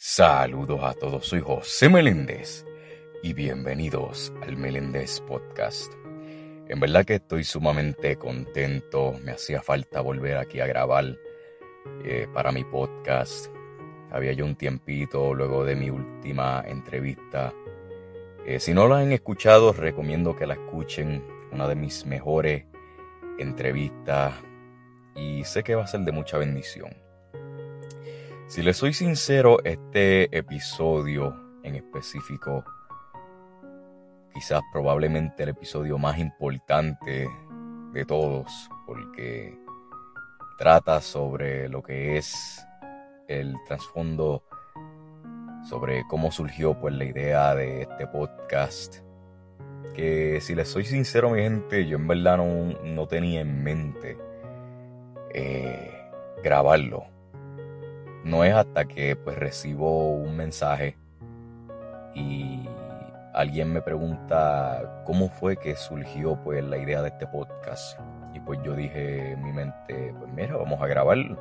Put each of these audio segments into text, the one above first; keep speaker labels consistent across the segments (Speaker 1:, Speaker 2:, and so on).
Speaker 1: Saludos a todos, soy José Meléndez y bienvenidos al Meléndez Podcast. En verdad que estoy sumamente contento, me hacía falta volver aquí a grabar eh, para mi podcast. Había yo un tiempito luego de mi última entrevista. Eh, si no la han escuchado, recomiendo que la escuchen, una de mis mejores entrevistas y sé que va a ser de mucha bendición. Si les soy sincero, este episodio en específico, quizás probablemente el episodio más importante de todos, porque trata sobre lo que es el trasfondo, sobre cómo surgió pues la idea de este podcast. Que si les soy sincero, mi gente, yo en verdad no, tenía en mente eh, grabarlo no es hasta que pues recibo un mensaje y alguien me pregunta cómo fue que surgió pues la idea de este podcast. Y pues yo dije en mi mente, pues mira, vamos a grabarlo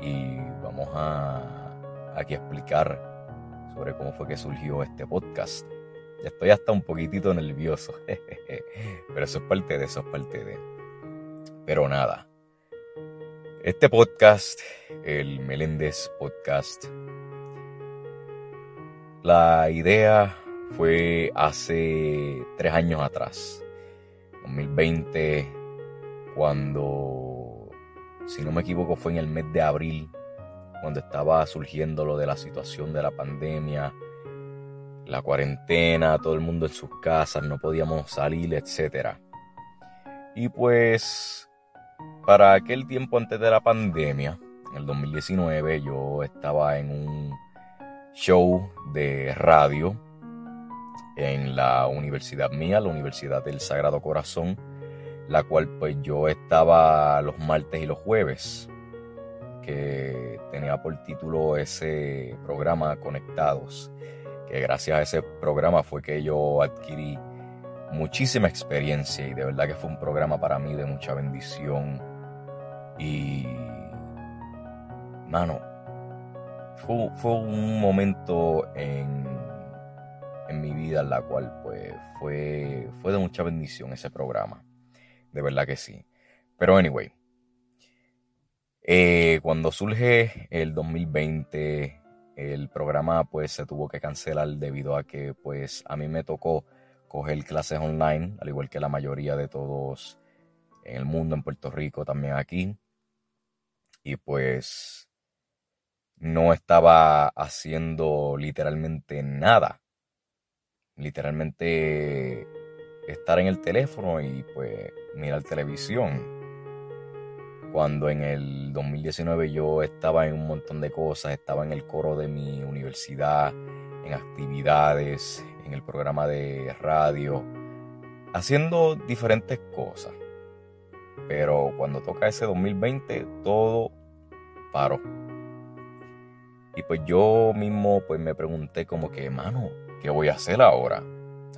Speaker 1: y vamos a aquí explicar sobre cómo fue que surgió este podcast. Ya estoy hasta un poquitito nervioso, pero eso es parte de eso, es parte de... Pero nada, este podcast, el Meléndez Podcast, la idea fue hace tres años atrás, 2020, cuando, si no me equivoco, fue en el mes de abril, cuando estaba surgiendo lo de la situación de la pandemia, la cuarentena, todo el mundo en sus casas, no podíamos salir, etc. Y pues para aquel tiempo antes de la pandemia, en el 2019, yo estaba en un show de radio en la universidad mía, la Universidad del Sagrado Corazón, la cual pues yo estaba los martes y los jueves, que tenía por título ese programa Conectados, que gracias a ese programa fue que yo adquirí muchísima experiencia y de verdad que fue un programa para mí de mucha bendición y, mano, fue, un momento en, en, mi vida en la cual pues fue, fue de mucha bendición ese programa. De verdad que sí. Pero anyway, eh, cuando surge el 2020, el programa pues se tuvo que cancelar debido a que pues a mí me tocó coger clases online, al igual que la mayoría de todos en el mundo, en Puerto Rico, también aquí y pues no estaba haciendo literalmente nada. Literalmente estar en el teléfono y pues mirar televisión. Cuando en el 2019 yo estaba en un montón de cosas, estaba en el coro de mi universidad, en actividades, en el programa de radio, haciendo diferentes cosas. Pero cuando toca ese 2020, todo paró. Y pues yo mismo pues me pregunté como que, mano, ¿qué voy a hacer ahora?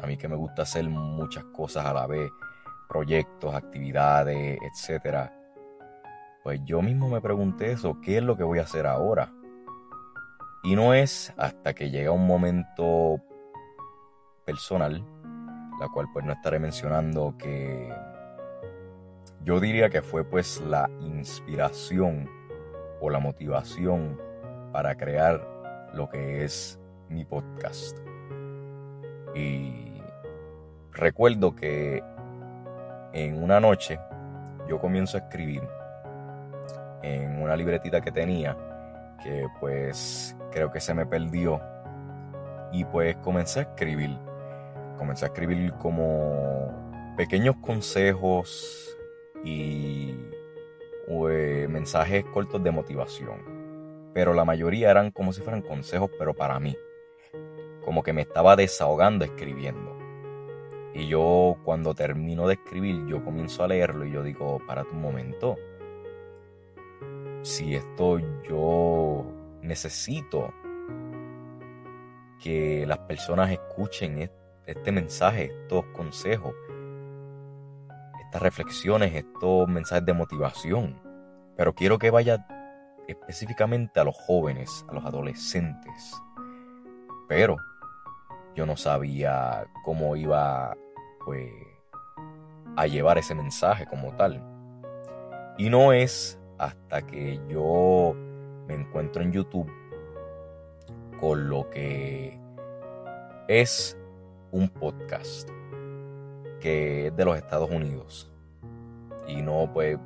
Speaker 1: A mí que me gusta hacer muchas cosas a la vez, proyectos, actividades, etc. Pues yo mismo me pregunté eso, ¿qué es lo que voy a hacer ahora? Y no es hasta que llega un momento personal, la cual pues no estaré mencionando que yo diría que fue pues la inspiración o la motivación para crear lo que es mi podcast. Y recuerdo que en una noche yo comienzo a escribir en una libretita que tenía que pues creo que se me perdió y pues comencé a escribir comencé a escribir como pequeños consejos y eh, mensajes cortos de motivación. Pero la mayoría eran como si fueran consejos, pero para mí. Como que me estaba desahogando escribiendo. Y yo cuando termino de escribir, yo comienzo a leerlo y yo digo, para un momento. Si esto yo necesito que las personas escuchen este mensaje, estos consejos, reflexiones, estos mensajes de motivación. Pero quiero que vaya específicamente a los jóvenes, a los adolescentes. Pero yo no sabía cómo iba pues, a llevar ese mensaje como tal. Y no es hasta que yo me encuentro en YouTube con lo que es un podcast que es de los Estados Unidos. Y no, pues,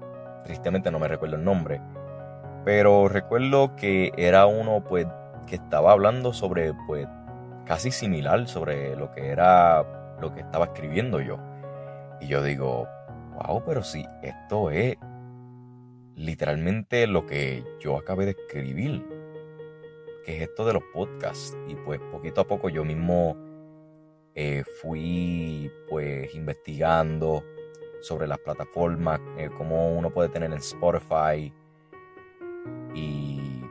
Speaker 1: tristemente no me recuerdo el nombre. Pero recuerdo que era uno, pues, que estaba hablando sobre, pues, casi similar sobre lo que era lo que estaba escribiendo yo. Y yo digo, wow, pero si esto es literalmente lo que yo acabé de escribir, que es esto de los podcasts. Y pues poquito a poco yo mismo eh, fui pues investigando sobre las plataformas, eh, cómo uno puede tener en Spotify. Y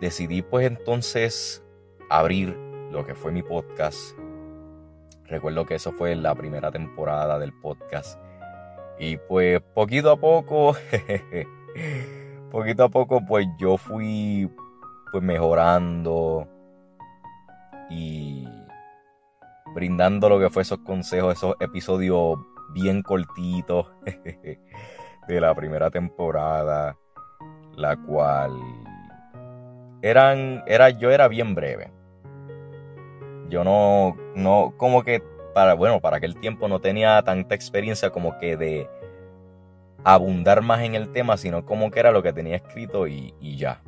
Speaker 1: decidí pues entonces abrir lo que fue mi podcast. Recuerdo que eso fue la primera temporada del podcast. Y pues poquito a poco, poquito a poco pues yo fui pues mejorando y brindando lo que fue esos consejos, esos episodios bien cortitos de la primera temporada, la cual eran, era, yo era bien breve. Yo no, no, como que para, bueno, para aquel tiempo no tenía tanta experiencia como que de abundar más en el tema, sino como que era lo que tenía escrito y, ya.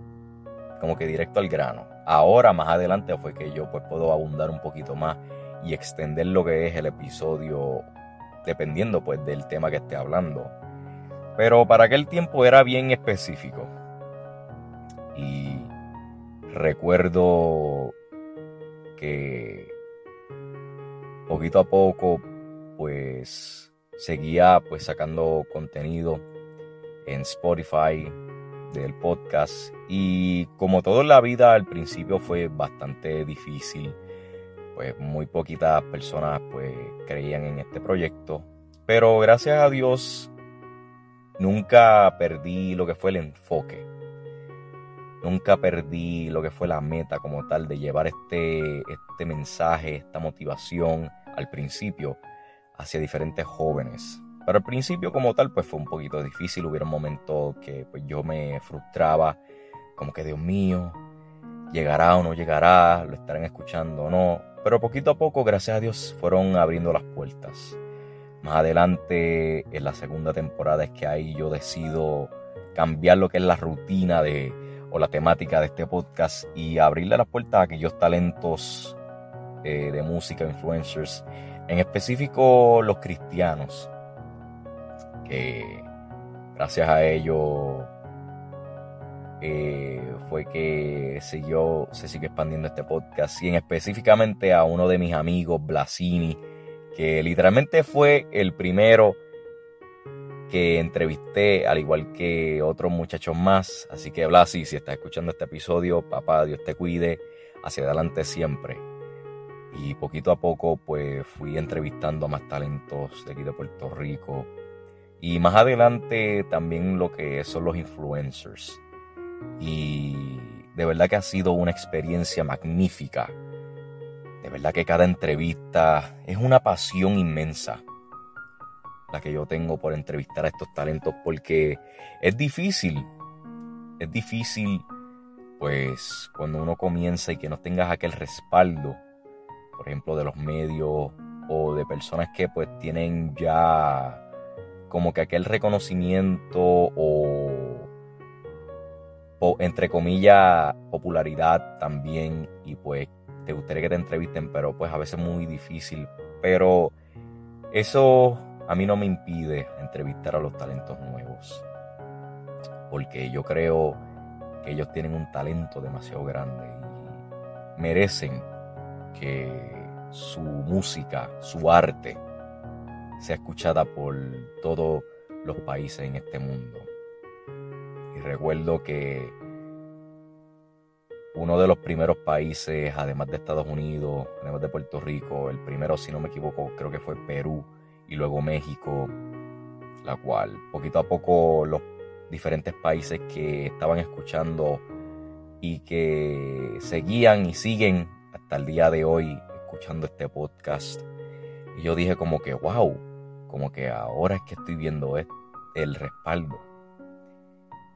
Speaker 1: Como que directo al grano. Ahora, más adelante, fue que yo pues puedo abundar un poquito más y extender lo que es el episodio dependiendo pues del tema que esté hablando. Pero para aquel tiempo era bien específico. Y recuerdo que poquito a poco pues seguía pues sacando contenido en Spotify del podcast y como todo en la vida al principio fue bastante difícil pues muy poquitas personas pues creían en este proyecto. Pero gracias a Dios nunca perdí lo que fue el enfoque. Nunca perdí lo que fue la meta como tal de llevar este, este mensaje, esta motivación al principio hacia diferentes jóvenes. Pero al principio como tal pues fue un poquito difícil, hubo un momento que pues yo me frustraba, como que Dios mío, llegará o no llegará, lo estarán escuchando o no. Pero poquito a poco, gracias a Dios, fueron abriendo las puertas. Más adelante, en la segunda temporada, es que ahí yo decido cambiar lo que es la rutina de, o la temática de este podcast y abrirle las puertas a aquellos talentos eh, de música, influencers, en específico los cristianos, que gracias a ellos eh, fue que siguió, se sigue expandiendo este podcast y en específicamente a uno de mis amigos, Blasini, que literalmente fue el primero que entrevisté, al igual que otros muchachos más. Así que Blasi, si estás escuchando este episodio, papá, Dios te cuide, hacia adelante siempre. Y poquito a poco, pues fui entrevistando a más talentos de aquí de Puerto Rico. Y más adelante también lo que son los influencers y de verdad que ha sido una experiencia magnífica. De verdad que cada entrevista es una pasión inmensa la que yo tengo por entrevistar a estos talentos porque es difícil, es difícil pues cuando uno comienza y que no tengas aquel respaldo, por ejemplo de los medios o de personas que pues tienen ya como que aquel reconocimiento o entre comillas, popularidad también y pues te gustaría que te entrevisten, pero pues a veces es muy difícil. Pero eso a mí no me impide entrevistar a los talentos nuevos, porque yo creo que ellos tienen un talento demasiado grande y merecen que su música, su arte, sea escuchada por todos los países en este mundo. Recuerdo que uno de los primeros países, además de Estados Unidos, además de Puerto Rico, el primero, si no me equivoco, creo que fue Perú y luego México, la cual poquito a poco los diferentes países que estaban escuchando y que seguían y siguen hasta el día de hoy escuchando este podcast. Yo dije como que, wow, como que ahora es que estoy viendo el respaldo.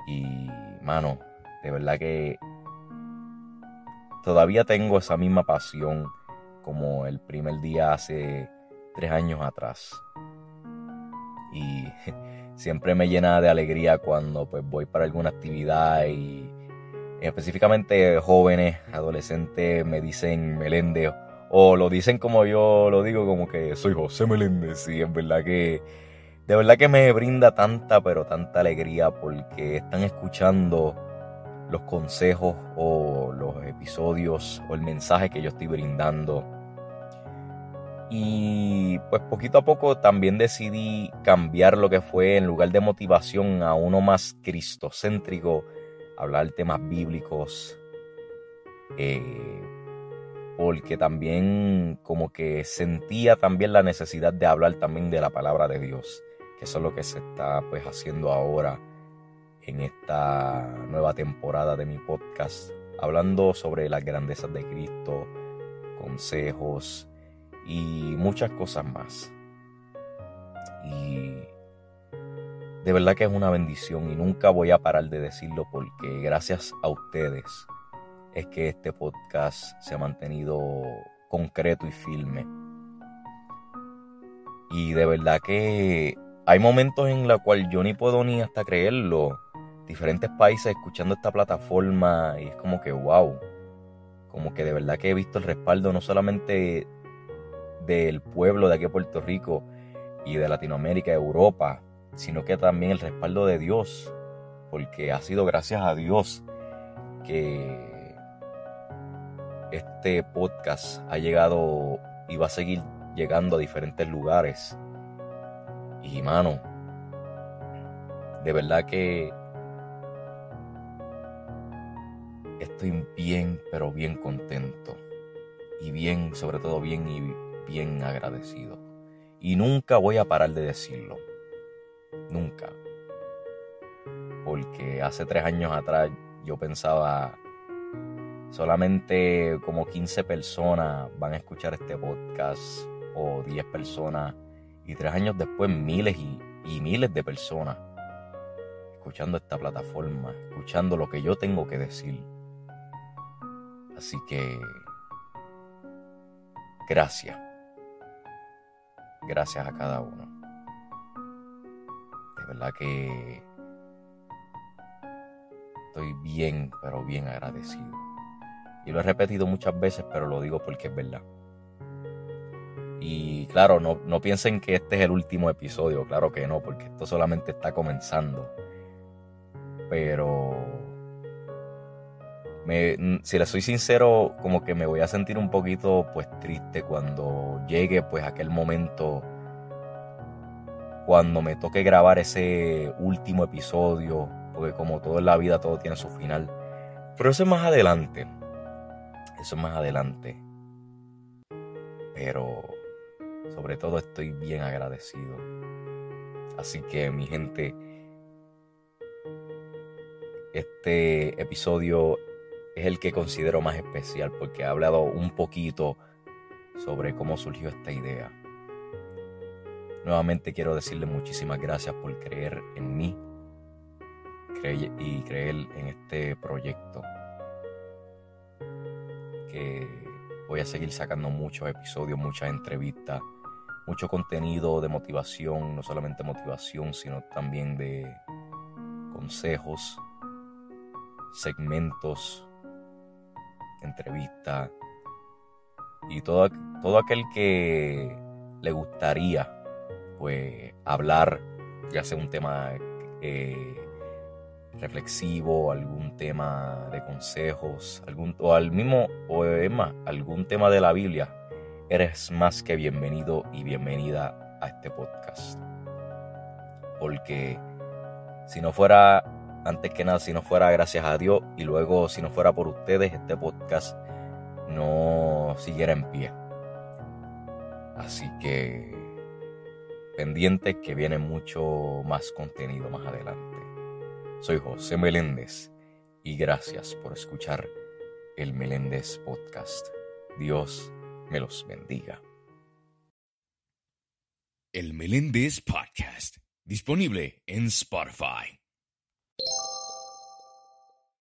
Speaker 1: Y, mano, de verdad que todavía tengo esa misma pasión como el primer día hace tres años atrás. Y siempre me llena de alegría cuando pues voy para alguna actividad y específicamente jóvenes, adolescentes me dicen Meléndez o lo dicen como yo lo digo, como que soy José Meléndez. Y es verdad que, de verdad que me brinda tanta, pero tanta alegría porque están escuchando los consejos o los episodios o el mensaje que yo estoy brindando. Y pues poquito a poco también decidí cambiar lo que fue en lugar de motivación a uno más cristocéntrico, hablar temas bíblicos. Eh, porque también como que sentía también la necesidad de hablar también de la palabra de Dios, que eso es lo que se está pues haciendo ahora en esta nueva temporada de mi podcast, hablando sobre las grandezas de Cristo, consejos y muchas cosas más. Y de verdad que es una bendición y nunca voy a parar de decirlo porque gracias a ustedes es que este podcast se ha mantenido concreto y firme. Y de verdad que hay momentos en los cuales yo ni puedo ni hasta creerlo. Diferentes países escuchando esta plataforma y es como que wow. Como que de verdad que he visto el respaldo no solamente del pueblo de aquí a Puerto Rico y de Latinoamérica, Europa, sino que también el respaldo de Dios. Porque ha sido gracias a Dios que este podcast ha llegado y va a seguir llegando a diferentes lugares. Y mano, de verdad que estoy bien, pero bien contento. Y bien, sobre todo bien y bien agradecido. Y nunca voy a parar de decirlo. Nunca. Porque hace tres años atrás yo pensaba solamente como 15 personas van a escuchar este podcast o 10 personas y tres años después miles y, miles de personas escuchando esta plataforma, escuchando lo que yo tengo que decir. Así que gracias. Gracias a cada uno. De verdad que estoy bien, pero bien agradecido. Y lo he repetido muchas veces, pero lo digo porque es verdad. Y claro, no, no piensen que este es el último episodio, claro que no, porque esto solamente está comenzando. Pero me, si les soy sincero, como que me voy a sentir un poquito pues triste cuando llegue pues aquel momento, cuando me toque grabar ese último episodio, porque como todo en la vida todo tiene su final. Pero eso es más adelante. Eso más adelante. Pero sobre todo estoy bien agradecido. Así que mi gente, este episodio es el que considero más especial porque he hablado un poquito sobre cómo surgió esta idea. Nuevamente quiero decirle muchísimas gracias por creer en mí y creer en este proyecto que voy a seguir sacando muchos episodios, muchas entrevistas, mucho contenido de motivación, no solamente motivación, sino también de consejos, segmentos, entrevistas y todo, todo aquel que le gustaría pues hablar, ya sea un tema eh, reflexivo, algún tema de consejos, algún, o al mismo, o algún tema de la Biblia, eres más que bienvenido y bienvenida a este podcast. Porque si no fuera, antes que nada, si no fuera gracias a Dios y luego si no fuera por ustedes, este podcast no siguiera en pie. Así que pendientes que viene mucho más contenido más adelante. Soy José Meléndez y gracias por escuchar el Meléndez Podcast. Dios me los bendiga.
Speaker 2: El Meléndez Podcast, disponible en Spotify.